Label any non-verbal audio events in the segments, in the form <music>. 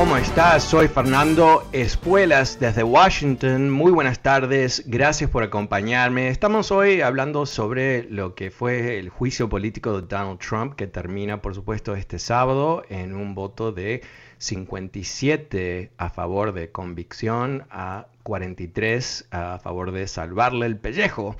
¿Cómo estás? Soy Fernando Espuelas desde Washington. Muy buenas tardes, gracias por acompañarme. Estamos hoy hablando sobre lo que fue el juicio político de Donald Trump, que termina, por supuesto, este sábado en un voto de 57 a favor de convicción a 43 a favor de salvarle el pellejo.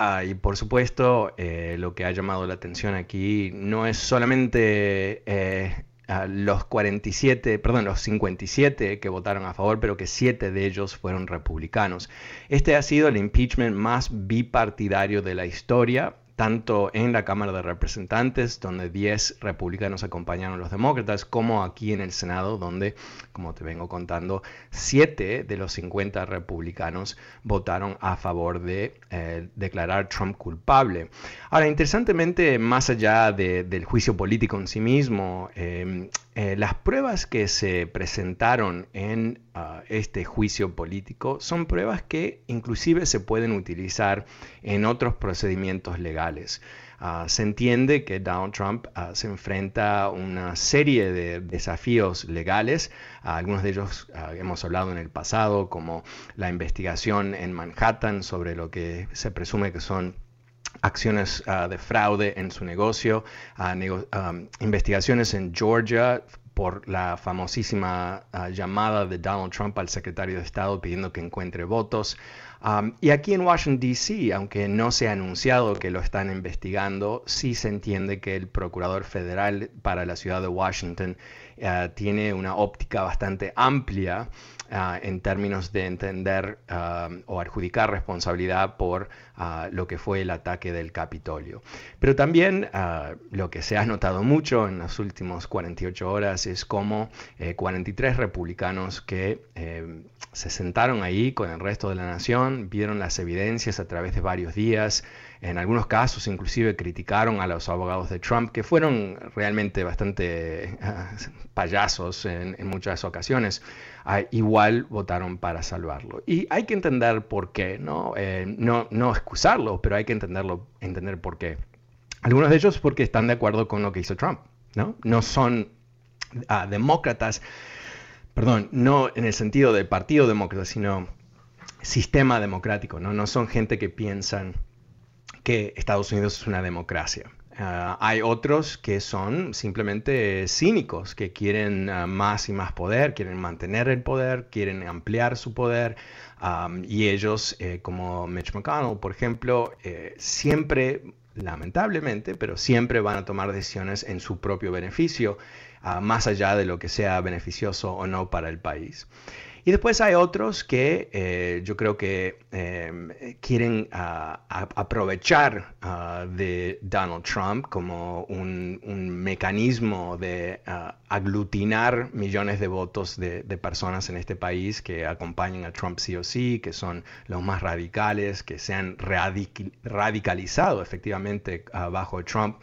Ah, y por supuesto, eh, lo que ha llamado la atención aquí no es solamente eh, los 47, perdón, los 57 que votaron a favor, pero que 7 de ellos fueron republicanos. Este ha sido el impeachment más bipartidario de la historia tanto en la Cámara de Representantes, donde 10 republicanos acompañaron a los demócratas, como aquí en el Senado, donde, como te vengo contando, 7 de los 50 republicanos votaron a favor de eh, declarar Trump culpable. Ahora, interesantemente, más allá del juicio político en sí mismo, eh, eh, las pruebas que se presentaron en ah, este juicio político son pruebas que inclusive se pueden utilizar en otros procedimientos legales. Ah, se entiende que Donald Trump ah, se enfrenta a una serie de desafíos legales, algunos de ellos hemos hablado en el pasado, como la investigación en Manhattan sobre lo que se presume que son acciones ah, de fraude en su negocio, ah, investigaciones en Georgia por la famosísima ah, llamada de Donald Trump al secretario de Estado pidiendo que encuentre votos. y aquí en Washington, D.C., aunque no se ha anunciado que lo están investigando, sí se entiende que el procurador federal para la ciudad de Washington tiene una óptica bastante amplia en términos de entender o adjudicar responsabilidad por ah, lo que fue el ataque del Capitolio. Pero también lo que se ha notado mucho en las últimas 48 horas es cómo 43 eh, republicanos que eh, se sentaron ahí con el resto de la nación, vieron las evidencias a través de varios días, en algunos casos inclusive criticaron a los abogados de Trump, que fueron realmente bastante payasos en, muchas ocasiones. Ah, igual votaron para salvarlo. Y hay que entender por qué, ¿no? Eh, no, no excusarlo, pero hay que entenderlo, entender por qué. Algunos de ellos porque están de acuerdo con lo que hizo Trump, ¿no? No son ah, demócratas, perdón, no en el sentido de partido demócrata, sino sistema democrático, ¿no? No son gente que piensan que Estados Unidos es una democracia. Ah, hay otros que son simplemente cínicos, que quieren ah, más y más poder, quieren mantener el poder, quieren ampliar su poder. Y ellos, eh, como Mitch McConnell, por ejemplo, eh, siempre, lamentablemente, pero siempre van a tomar decisiones en su propio beneficio, ah, más allá de lo que sea beneficioso o no para el país. Y después hay otros que eh, yo creo que eh, quieren ah, aprovechar ah, de Donald Trump como un, mecanismo de ah, aglutinar millones de votos de, personas en este país que acompañan a Trump sí o sí, que son los más radicales, que se han radicalizado efectivamente bajo Trump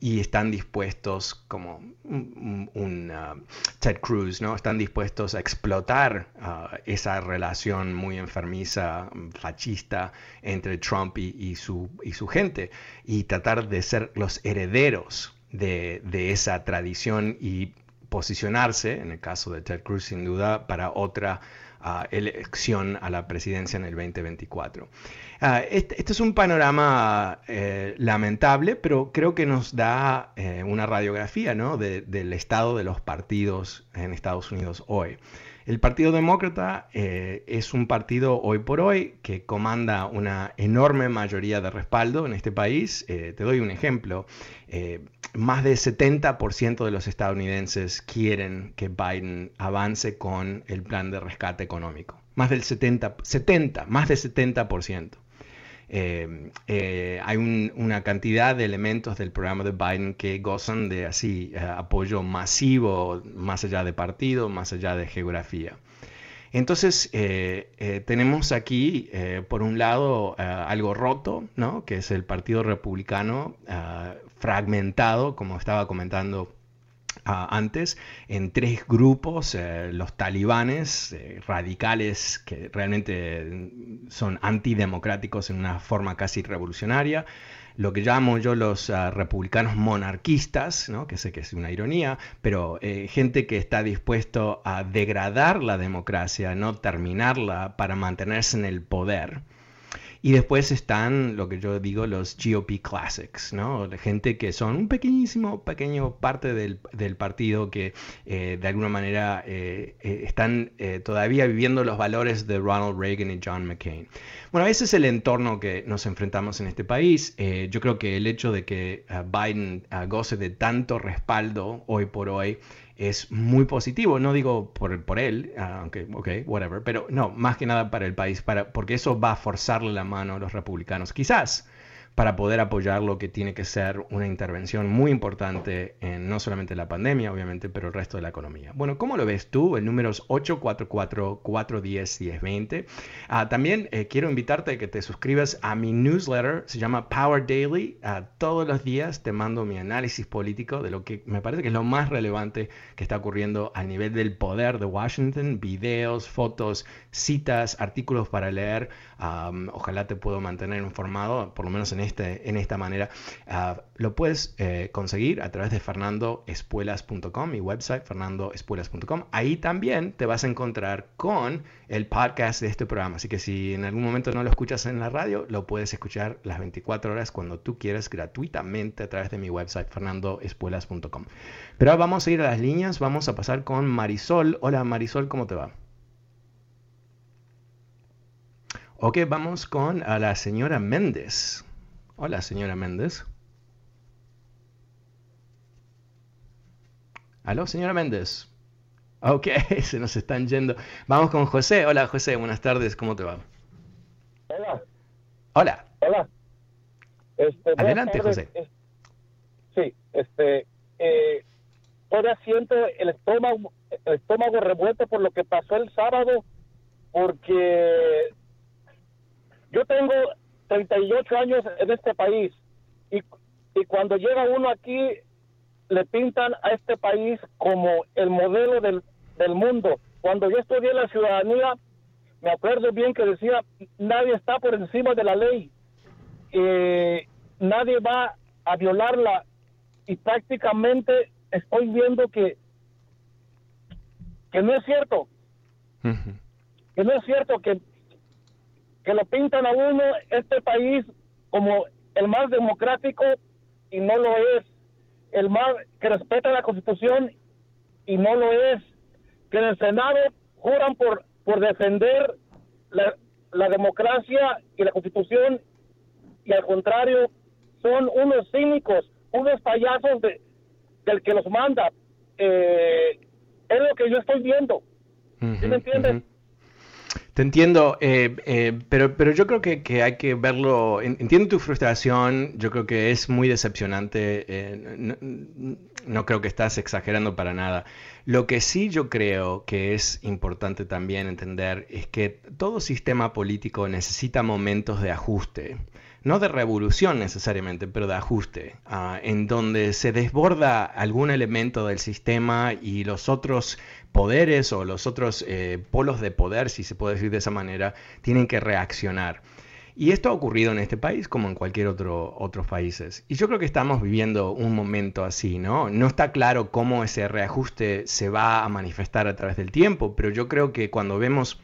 y están dispuestos, como un, uh, Ted Cruz, ¿no? Están dispuestos a explotar uh, esa relación muy enfermiza, fascista entre Trump y, su, y su gente y tratar de ser los herederos de, de esa tradición y posicionarse, en el caso de Ted Cruz sin duda, para otra ah, elección a la presidencia en el 2024. Ah, este, este, es un panorama eh, lamentable, pero creo que nos da eh, una radiografía del estado de los partidos en Estados Unidos hoy. El Partido Demócrata eh, es un partido hoy por hoy que comanda una enorme mayoría de respaldo en este país. te doy un ejemplo. más del 70% de los estadounidenses quieren que Biden avance con el plan de rescate económico. Más del 70, 70 más del 70%. Eh, eh, hay una cantidad de elementos del programa de Biden que gozan de así eh, apoyo masivo, más allá de partido, más allá de geografía. Entonces, tenemos aquí, por un lado, algo roto, ¿no? que es el Partido Republicano fragmentado, como estaba comentando antes en tres grupos, eh, los talibanes eh, radicales que realmente son antidemocráticos en una forma casi revolucionaria, lo que llamo yo los ah, republicanos monarquistas, ¿no? que sé que es una ironía, pero eh, gente que está dispuesto a degradar la democracia, no terminarla para mantenerse en el poder. Y después están lo que yo digo los GOP Classics, ¿no? Gente que son un pequeñísimo, pequeño parte del, partido que eh, de alguna manera eh, eh, están todavía viviendo los valores de Ronald Reagan y John McCain. Bueno, ese es el entorno que nos enfrentamos en este país. yo creo que el hecho de que Biden goce de tanto respaldo hoy por hoy es muy positivo. No digo por, por él, ah, aunque, ok, whatever, pero no, más que nada para el país, para, porque eso va a forzarle la mano a los republicanos. Quizás para poder apoyar lo que tiene que ser una intervención muy importante en no solamente la pandemia, obviamente, pero el resto de la economía. Bueno, ¿cómo lo ves tú? El número es 844-410-1020. Ah, también eh, quiero invitarte a que te suscribas a mi newsletter, se llama Power Daily. Ah, todos los días te mando mi análisis político de lo que me parece que es lo más relevante que está ocurriendo a nivel del poder de Washington, videos, fotos, citas, artículos para leer. ojalá te puedo mantener informado, por lo menos en este, en esta manera. Ah, lo puedes eh, conseguir a través de fernandoespuelas.com, mi website fernandoespuelas.com. Ahí también te vas a encontrar con el podcast de este programa. Así que si en algún momento no lo escuchas en la radio, lo puedes escuchar las 24 horas cuando tú quieras gratuitamente a través de mi website fernandoespuelas.com. Pero ahora vamos a ir a las líneas, vamos a pasar con Marisol. Hola Marisol, ¿cómo te va? Ok, vamos con a la señora Méndez. Hola, señora Méndez. Aló, señora Méndez. Ok, <laughs> se nos están yendo. Vamos con José. Hola, José. Buenas tardes. ¿Cómo te va? Hola. Hola. Hola. Este, Adelante, José. Sí, este, eh, todavía siento el estómago, el estómago revuelto por lo que pasó el sábado, porque yo tengo 38 años en este país. Y, y cuando llega uno aquí le pintan a este país como el modelo del, del mundo. Cuando yo estudié la ciudadanía, me acuerdo bien que decía, nadie está por encima de la ley, eh, nadie va a violarla y prácticamente estoy viendo que, que no es cierto, que no es cierto que que lo pintan a uno este país como el más democrático y no lo es, el más que respeta la constitución y no lo es, que en el Senado juran por, por defender la, la democracia y la constitución y al contrario son unos cínicos, unos payasos de, del que los manda. Eh, es lo que yo estoy viendo. ¿Sí me entiendes? Entiendo, eh, eh, pero, pero yo creo que, hay que verlo, entiendo tu frustración, yo creo que es muy decepcionante, eh, no, creo que estás exagerando para nada. Lo que sí yo creo que es importante también entender es que todo sistema político necesita momentos de ajuste no de revolución necesariamente, pero de ajuste, ah, en donde se desborda algún elemento del sistema y los otros poderes o los otros eh, polos de poder, si se puede decir de esa manera, tienen que reaccionar. Y esto ha ocurrido en este país como en cualquier otro otros países. Y yo creo que estamos viviendo un momento así, ¿no? No está claro cómo ese reajuste se va a manifestar a través del tiempo, pero yo creo que cuando vemos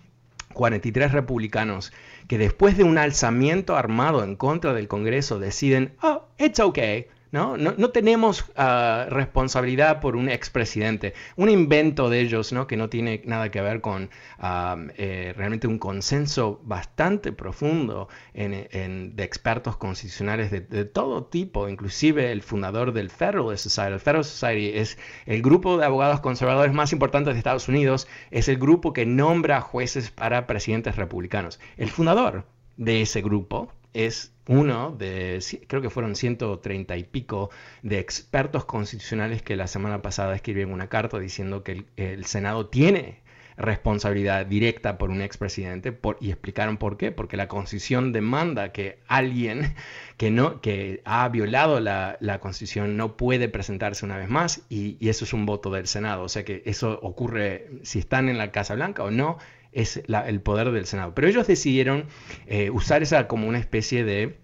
43 republicanos que después de un alzamiento armado en contra del Congreso deciden, oh, it's okay, ¿no? No, tenemos ah, responsabilidad por un expresidente, un invento de ellos ¿no? que no tiene nada que ver con eh, realmente un consenso bastante profundo de expertos constitucionales de, todo tipo, inclusive el fundador del Federalist Society. El Federalist Society es el grupo de abogados conservadores más importantes de Estados Unidos, es el grupo que nombra jueces para presidentes republicanos. El fundador de ese grupo es uno de, creo que fueron 130 y pico de expertos constitucionales que la semana pasada escribieron una carta diciendo que el, Senado tiene responsabilidad directa por un expresidente y explicaron por qué, porque la constitución demanda que alguien que, no, que ha violado la, constitución no puede presentarse una vez más y, eso es un voto del Senado, o sea que eso ocurre si están en la Casa Blanca o no, es el poder del Senado. Pero ellos decidieron eh, usar esa como una especie de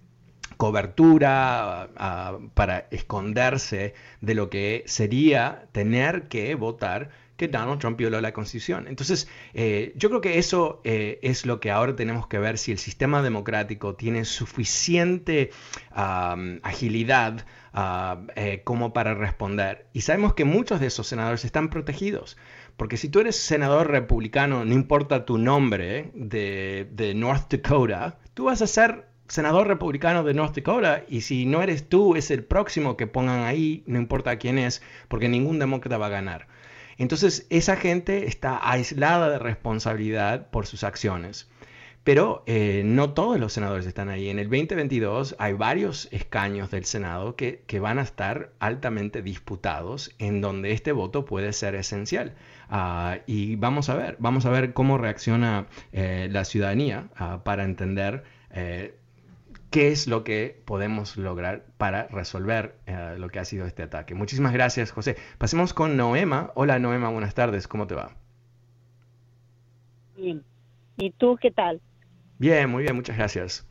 cobertura para esconderse de lo que sería tener que votar que Donald Trump violó la Constitución. Entonces, eh, yo creo que eso eh, es lo que ahora tenemos que ver si el sistema democrático tiene suficiente agilidad como para responder. Y sabemos que muchos de esos senadores están protegidos. Porque si tú eres senador republicano, no importa tu nombre, de, North Dakota, tú vas a ser senador republicano de North Dakota y si no eres tú, es el próximo que pongan ahí, no importa quién es, porque ningún demócrata va a ganar. Entonces, esa gente está aislada de responsabilidad por sus acciones. Pero eh, no todos los senadores están ahí. En el 2022 hay varios escaños del Senado que, van a estar altamente disputados, en donde este voto puede ser esencial. Ah, y vamos a ver, vamos a ver cómo reacciona eh, la ciudadanía ah, para entender eh, qué es lo que podemos lograr para resolver lo que ha sido este ataque. Muchísimas gracias, José. Pasemos con Noema. Hola, Noema, buenas tardes. ¿Cómo te va? Bien. ¿Y tú qué tal? Bien, muy bien, muchas gracias.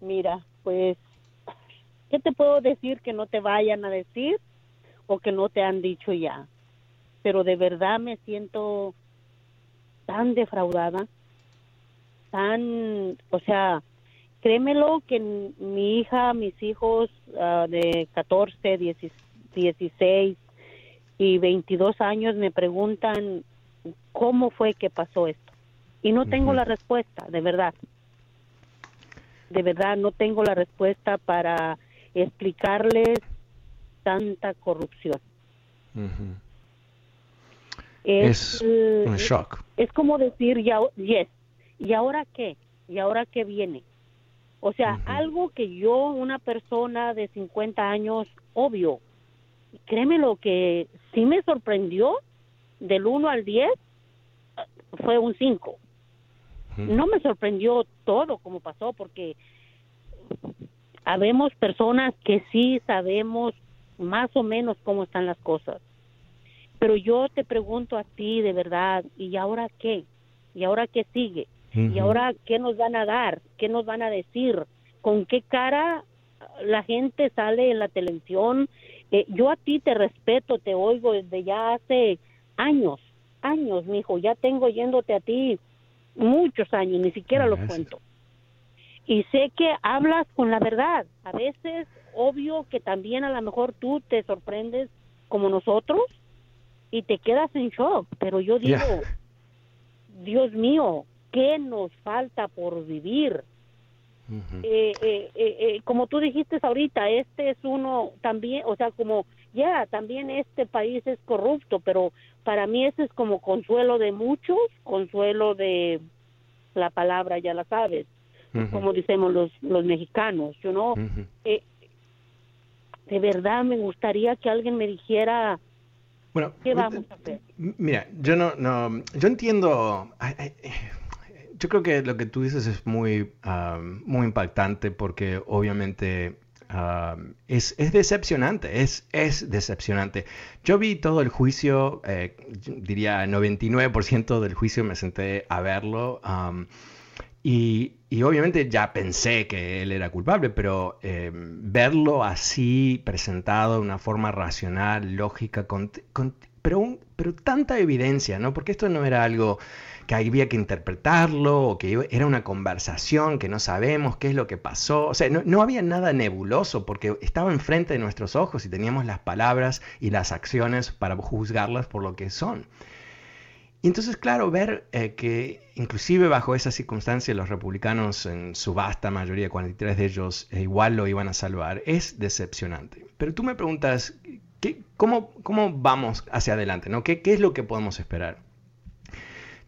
Mira, pues, ¿qué te puedo decir que no te vayan a decir o que no te han dicho ya? Pero de verdad me siento tan defraudada, tan, o sea, créemelo que mi hija, mis hijos ah, de 14, 16 y 22 años me preguntan cómo fue que pasó esto. Y no tengo la respuesta, de verdad. De verdad, no tengo la respuesta para explicarles tanta corrupción. es, un shock. Es, como decir, ya, yes, ¿y ahora qué? ¿Y ahora qué viene? O sea, algo que yo, una persona de 50 años, obvio, créeme lo que sí me sorprendió, del 1 al 10, fue un 5 no me sorprendió todo como pasó porque habemos personas que sí sabemos más o menos cómo están las cosas. Pero yo te pregunto a ti de verdad, ¿y ahora qué? ¿Y ahora qué sigue? ¿Y ahora qué nos van a dar? ¿Qué nos van a decir? ¿Con qué cara la gente sale en la televisión? Eh, yo a ti te respeto, te oigo desde ya hace años, años, mijo, ya tengo yéndote a ti muchos años, ni siquiera lo cuento. Y sé que hablas con la verdad. A veces, obvio que también a lo mejor tú te sorprendes como nosotros y te quedas en shock, pero yo digo, Dios mío, ¿qué nos falta por vivir? Eh, eh, eh, como tú dijiste ahorita, este es uno también, o sea, como ya, también este país es corrupto, pero para mí ese es como consuelo de muchos, consuelo de la palabra, ya la sabes, como decimos los, los mexicanos, yo no. Eh, de verdad me gustaría que alguien me dijera bueno, qué vamos a hacer. Mira, yo no, no, yo entiendo. Yo creo que lo que tú dices es muy, muy impactante porque obviamente es, decepcionante, es, es decepcionante. Yo vi todo el juicio, eh, diría 99% del juicio me senté a verlo y, obviamente ya pensé que él era culpable, pero em, verlo así presentado de una forma racional, lógica, con, pero, pero tanta evidencia, ¿no? Porque esto no era algo que había que interpretarlo o que era una conversación que no sabemos qué es lo que pasó. O sea, no, no había nada nebuloso porque estaba enfrente de nuestros ojos y teníamos las palabras y las acciones para juzgarlas por lo que son. Y entonces, claro, ver eh, que inclusive bajo esa circunstancia los republicanos en su vasta mayoría, 43 de ellos, eh, igual lo iban a salvar, es decepcionante. Pero tú me preguntas, ¿qué, cómo, cómo, vamos hacia adelante? ¿no? ¿Qué, ¿Qué, es lo que podemos esperar?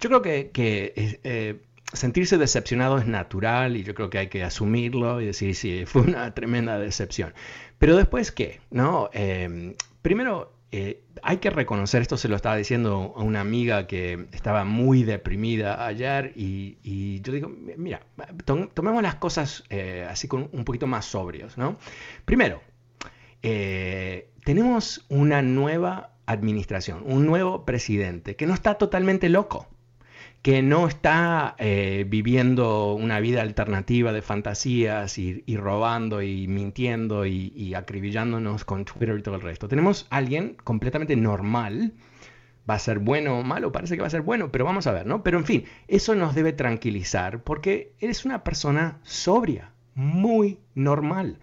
Yo creo que, que eh, sentirse decepcionado es natural y yo creo que hay que asumirlo y decir, sí, fue una <laughs> tremenda decepción. Pero después, ¿qué? ¿No? primero, eh, hay que reconocer, esto se lo estaba diciendo a una amiga que estaba muy deprimida ayer y, yo digo, mira, tomemos las cosas eh, así con un poquito más sobrios, ¿no? Primero, eh, tenemos una nueva administración, un nuevo presidente que no está totalmente loco que no está eh, viviendo una vida alternativa de fantasías y, robando y mintiendo y, acribillándonos con Twitter y todo el resto. Tenemos a alguien completamente normal. Va a ser bueno o malo, parece que va a ser bueno, pero vamos a ver, ¿no? Pero en fin, eso nos debe tranquilizar porque eres una persona sobria, muy normal,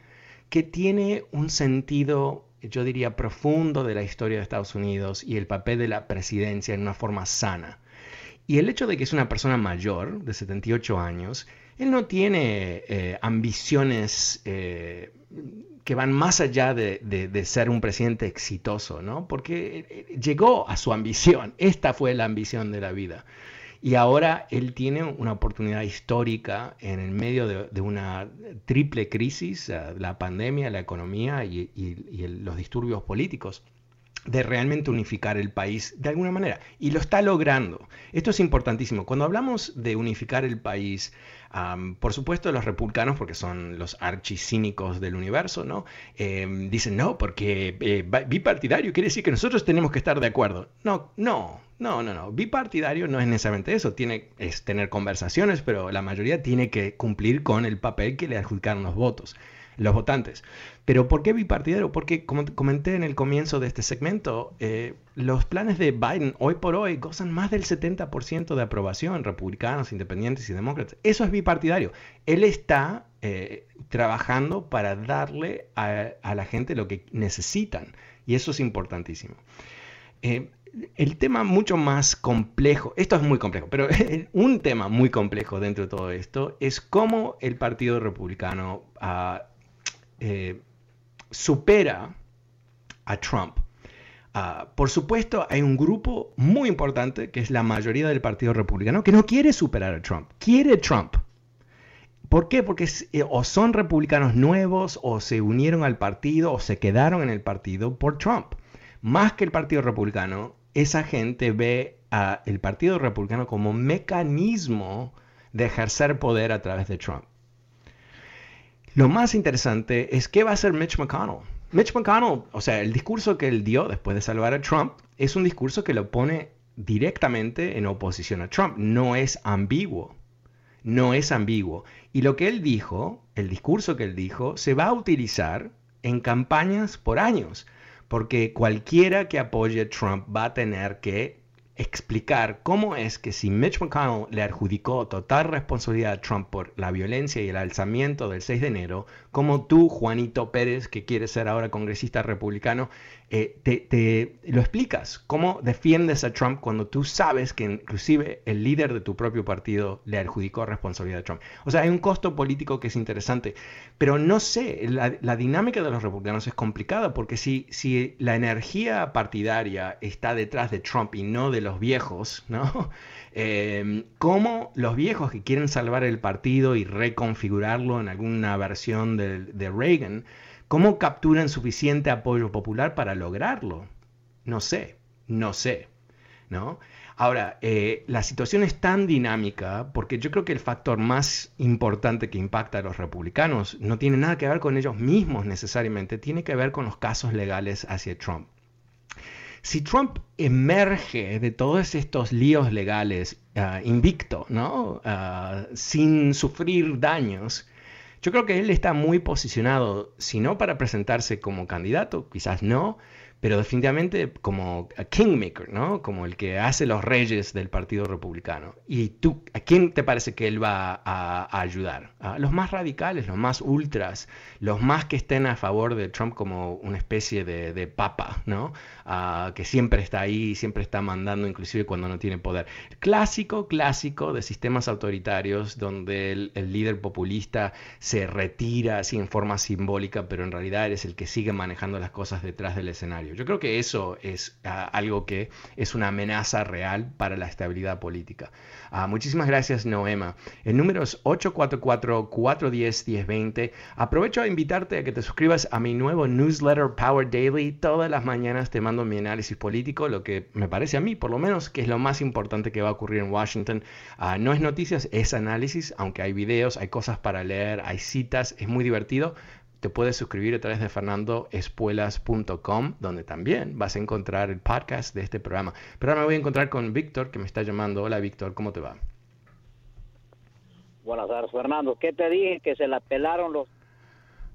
que tiene un sentido yo diría, profundo de la historia de Estados Unidos y el papel de la presidencia en una forma sana. Y el hecho de que es una persona mayor, de 78 años, él no tiene eh, ambiciones eh, que van más allá de, ser un presidente exitoso, ¿no? Porque eh, llegó a su ambición, <laughs> esta fue la ambición de la vida. Y ahora él tiene una oportunidad histórica en el medio de, una triple crisis, la pandemia, la economía y los disturbios políticos de realmente unificar el país de alguna manera. Y lo está logrando. Esto es importantísimo. Cuando hablamos de unificar el país, por supuesto los republicanos, porque son los archicínicos del universo, ¿no? Em, dicen, no, porque eh, bipartidario quiere decir que nosotros tenemos que estar de acuerdo. No, no, no, no, no. Bipartidario no es necesariamente eso. Tiene, es tener conversaciones, pero la mayoría tiene que cumplir con el papel que le adjudicaron los votos los votantes. Pero ¿por qué bipartidario? Porque, como comenté en el comienzo de este segmento, eh, los planes de Biden hoy por hoy gozan más del 70% de aprobación, republicanos, independientes y demócratas. Eso es bipartidario. Él está eh, trabajando para darle a, la gente lo que necesitan. Y eso es importantísimo. Eh, el tema mucho más complejo, esto es muy complejo, pero <laughs> un tema muy complejo dentro de todo esto es cómo el Partido Republicano ha eh, supera a Trump. Ah, por supuesto, hay un grupo muy importante, que es la mayoría del Partido Republicano, que no quiere superar a Trump, quiere Trump. ¿Por qué? Porque eh, o son republicanos nuevos, o se unieron al partido, o se quedaron en el partido por Trump. Más que el Partido Republicano, esa gente ve al Partido Republicano como mecanismo de ejercer poder a través de Trump. Lo más interesante es qué va a hacer Mitch McConnell. Mitch McConnell, o sea, el discurso que él dio después de salvar a Trump es un discurso que lo pone directamente en oposición a Trump. No es ambiguo. No es ambiguo. Y lo que él dijo, el discurso que él dijo, se va a utilizar en campañas por años. Porque cualquiera que apoye a Trump va a tener que explicar cómo es que si Mitch McConnell le adjudicó total responsabilidad a Trump por la violencia y el alzamiento del 6 de enero, como tú, Juanito Pérez, que quieres ser ahora congresista republicano, eh, te, lo explicas. ¿Cómo defiendes a Trump cuando tú sabes que inclusive el líder de tu propio partido le adjudicó responsabilidad a Trump? O sea, hay un costo político que es interesante, pero no sé, la, dinámica de los republicanos es complicada porque si, si la energía partidaria está detrás de Trump y no de los viejos, ¿no? <laughs> Eh, ¿Cómo los viejos que quieren salvar el partido y reconfigurarlo en alguna versión de, de Reagan, ¿Cómo capturan suficiente apoyo popular para lograrlo? No sé, no sé, ¿no? Ahora, eh, la situación es tan dinámica porque yo creo que el factor más importante que impacta a los republicanos no tiene nada que ver con ellos mismos necesariamente, tiene que ver con los casos legales hacia Trump. Si Trump emerge de todos estos líos legales ah, invicto, ¿no? Ah, sin sufrir daños, yo creo que él está muy posicionado, si no para presentarse como candidato, quizás no, pero definitivamente como a kingmaker, ¿no? Como el que hace los reyes del Partido Republicano. ¿Y tú, a quién te parece que él va a, ayudar? ¿A los más radicales, los más ultras, los más que estén a favor de Trump como una especie de, papa, ¿no? que siempre está ahí, siempre está mandando, inclusive cuando no tiene poder. Clásico, clásico de sistemas autoritarios donde el, el líder populista se retira así en forma simbólica, pero en realidad es el que sigue manejando las cosas detrás del escenario. Yo creo que eso es ah, algo que es una amenaza real para la estabilidad política. Ah, muchísimas gracias, Noema. El número es 844-410-1020. Aprovecho a invitarte a que te suscribas a mi nuevo newsletter Power Daily. Todas las mañanas te mando mi análisis político, lo que me parece a mí, por lo menos, que es lo más importante que va a ocurrir en Washington. Ah, no es noticias, es análisis, aunque hay videos, hay cosas para leer, hay citas, es muy divertido te puedes suscribir a través de fernandoespuelas.com, donde también vas a encontrar el podcast de este programa. Pero ahora me voy a encontrar con Víctor, que me está llamando. Hola, Víctor, ¿cómo te va? Buenas tardes, Fernando. ¿Qué te dije? Que se la pelaron los...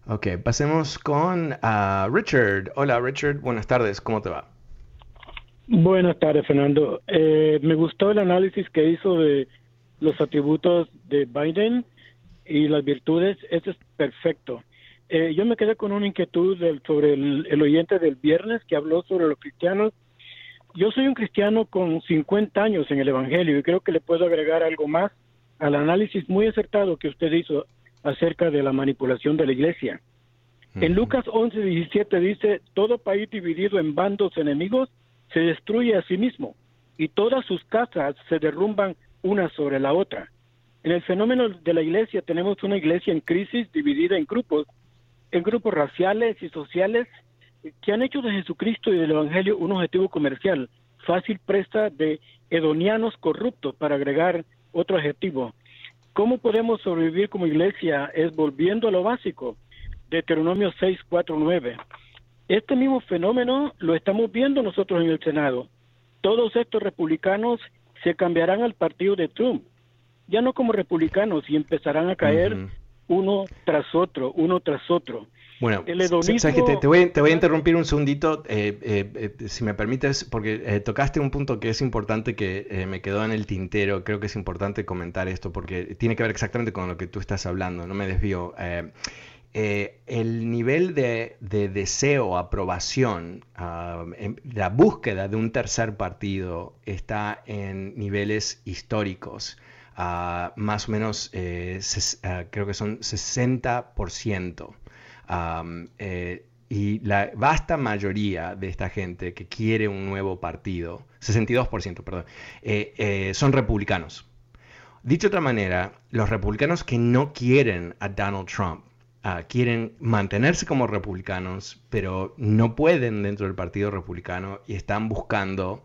Ok, pasemos con ah, Richard. Hola, Richard. Buenas tardes, ¿cómo te va? Buenas tardes, Fernando. Eh, me gustó el análisis que hizo de los atributos de Biden y las virtudes. Eso es perfecto. Eh, yo me quedé con una inquietud sobre el, oyente del viernes que habló sobre los cristianos. Yo soy un cristiano con 50 años en el Evangelio y creo que le puedo agregar algo más al análisis muy acertado que usted hizo acerca de la manipulación de la iglesia. En Lucas 11, 17 dice, todo país dividido en bandos enemigos se destruye a sí mismo y todas sus casas se derrumban una sobre la otra. En el fenómeno de la iglesia tenemos una iglesia en crisis dividida en grupos en grupos raciales y sociales que han hecho de Jesucristo y del Evangelio un objetivo comercial, fácil presta de hedonianos corruptos, para agregar otro adjetivo. ¿Cómo podemos sobrevivir como iglesia? Es volviendo a lo básico, Deuteronomio 6, 4, 9. Este mismo fenómeno lo estamos viendo nosotros en el Senado. Todos estos republicanos se cambiarán al partido de Trump, ya no como republicanos, y empezarán a caer uno tras otro, uno tras otro. Bueno, te, voy, a interrumpir un segundito, eh, eh, eh, si me permites, porque tocaste un punto que es importante que me quedó en el tintero. Creo que es importante comentar esto porque tiene que ver exactamente con lo que tú estás hablando, no me desvío. el nivel de, deseo, aprobación, ah, la búsqueda de un tercer partido está en niveles históricos más o menos, eh, creo que son 60%. Eh, y la vasta mayoría de esta gente que quiere un nuevo partido, 62%, perdón, eh, son republicanos. Dicho de otra manera, los republicanos que no quieren a Donald Trump, ah, quieren mantenerse como republicanos, pero no pueden dentro del Partido Republicano y están buscando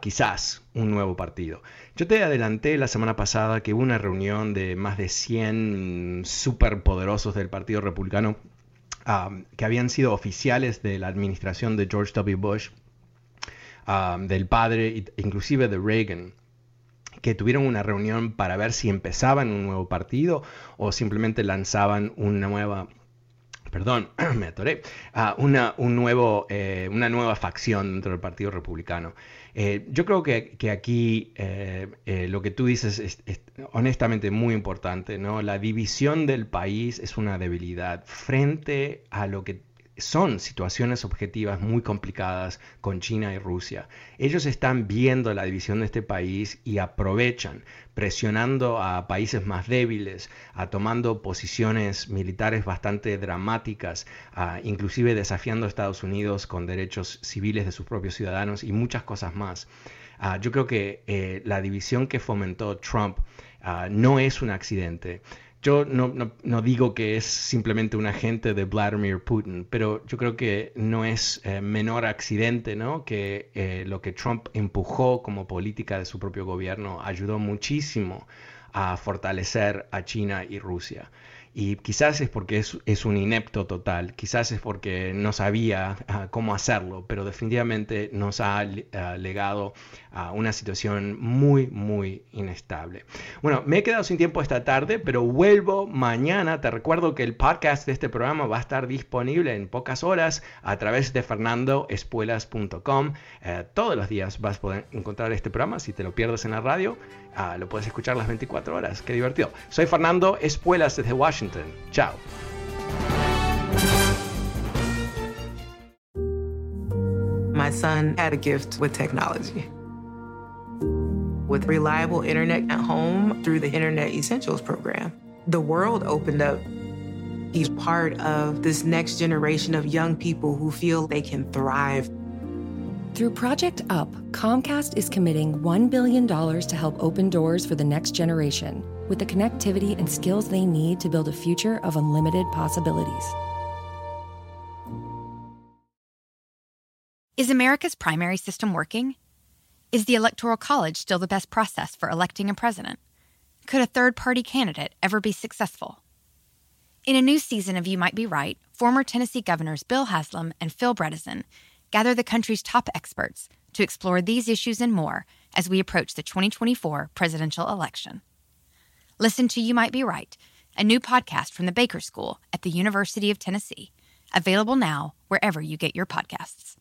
quizás un nuevo partido. Yo te adelanté la semana pasada que hubo una reunión de más de 100 superpoderosos del Partido Republicano que habían sido oficiales de la administración de George W. Bush, del padre, inclusive de Reagan que tuvieron una reunión para ver si empezaban un nuevo partido o simplemente lanzaban una nueva perdón, <clears throat> me atoré, una, un nuevo, eh, una nueva facción dentro del Partido Republicano. Eh, yo creo que, aquí eh, eh, lo que tú dices es, es, honestamente muy importante, ¿no? La división del país es una debilidad frente a lo que son situaciones objetivas muy complicadas con China y Rusia. Ellos están viendo la división de este país y aprovechan, presionando a países más débiles, a tomando posiciones militares bastante dramáticas, a, inclusive desafiando a Estados Unidos con derechos civiles de sus propios ciudadanos y muchas cosas más. Ah, yo creo que eh, la división que fomentó Trump ah, no es un accidente. Yo no, digo que es simplemente un agente de Vladimir Putin, pero yo creo que no es eh, menor accidente ¿no? que eh, lo que Trump empujó como política de su propio gobierno ayudó muchísimo a fortalecer a China y Rusia. Y quizás es porque es, un inepto total, quizás es porque no sabía ah, cómo hacerlo, pero definitivamente nos ha ah, legado a una situación muy, muy inestable. Bueno, me he quedado sin tiempo esta tarde, pero vuelvo mañana. Te recuerdo que el podcast de este programa va a estar disponible en pocas horas a través de fernandoespuelas.com. Eh, todos los días vas a poder encontrar este programa. Si te lo pierdes en la radio, ah, lo puedes escuchar las 24 horas. Qué divertido. Soy Fernando Espuelas desde Washington. Chao. My son had a gift with technology. With reliable internet at home through the Internet Essentials program, the world opened up. He's part of this next generation of young people who feel they can thrive through Project UP, Comcast is committing $1 billion to help open doors for the next generation with the connectivity and skills they need to build a future of unlimited possibilities. Is America's primary system working? Is the Electoral College still the best process for electing a president? Could a third party candidate ever be successful? In a new season of You Might Be Right, former Tennessee governors Bill Haslam and Phil Bredesen gather the country's top experts to explore these issues and more as we approach the 2024 presidential election. Listen to You Might Be Right, a new podcast from the Baker School at the University of Tennessee, available now wherever you get your podcasts.